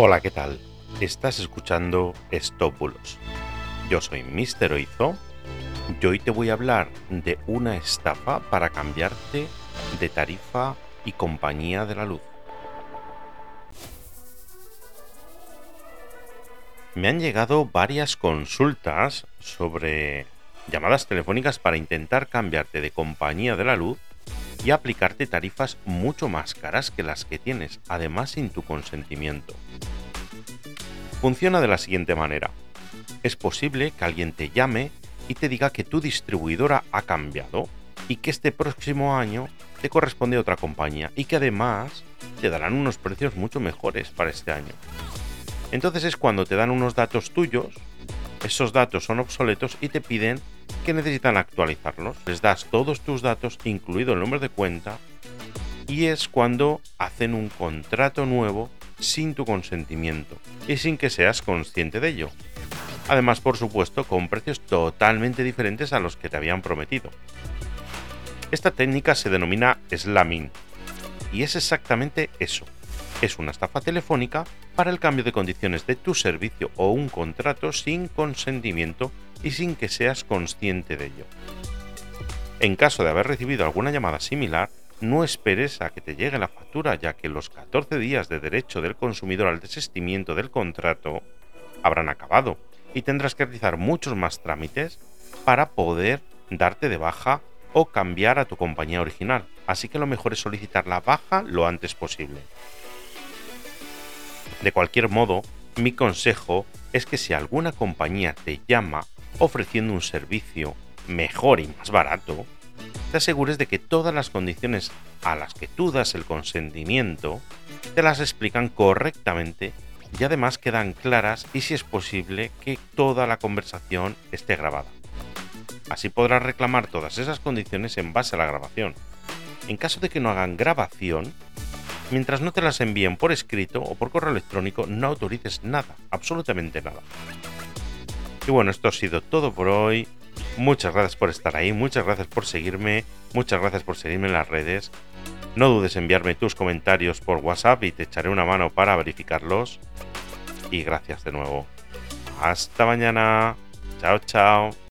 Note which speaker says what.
Speaker 1: Hola, ¿qué tal? Estás escuchando Estópulos. Yo soy Mr. Oizo y hoy te voy a hablar de una estafa para cambiarte de tarifa y compañía de la luz. Me han llegado varias consultas sobre llamadas telefónicas para intentar cambiarte de compañía de la luz y aplicarte tarifas mucho más caras que las que tienes, además sin tu consentimiento. Funciona de la siguiente manera. Es posible que alguien te llame y te diga que tu distribuidora ha cambiado y que este próximo año te corresponde otra compañía y que además te darán unos precios mucho mejores para este año. Entonces es cuando te dan unos datos tuyos, esos datos son obsoletos y te piden que necesitan actualizarlos. Les das todos tus datos, incluido el número de cuenta, y es cuando hacen un contrato nuevo sin tu consentimiento y sin que seas consciente de ello. Además, por supuesto, con precios totalmente diferentes a los que te habían prometido. Esta técnica se denomina slamming y es exactamente eso. Es una estafa telefónica para el cambio de condiciones de tu servicio o un contrato sin consentimiento y sin que seas consciente de ello. En caso de haber recibido alguna llamada similar, no esperes a que te llegue la factura, ya que los 14 días de derecho del consumidor al desistimiento del contrato habrán acabado y tendrás que realizar muchos más trámites para poder darte de baja o cambiar a tu compañía original. Así que lo mejor es solicitar la baja lo antes posible. De cualquier modo, mi consejo es que si alguna compañía te llama ofreciendo un servicio mejor y más barato, te asegures de que todas las condiciones a las que tú das el consentimiento te las explican correctamente y además quedan claras y si es posible que toda la conversación esté grabada. Así podrás reclamar todas esas condiciones en base a la grabación. En caso de que no hagan grabación, mientras no te las envíen por escrito o por correo electrónico, no autorices nada, absolutamente nada. Y bueno, esto ha sido todo por hoy. Muchas gracias por estar ahí, muchas gracias por seguirme, muchas gracias por seguirme en las redes. No dudes en enviarme tus comentarios por WhatsApp y te echaré una mano para verificarlos. Y gracias de nuevo. Hasta mañana. Chao, chao.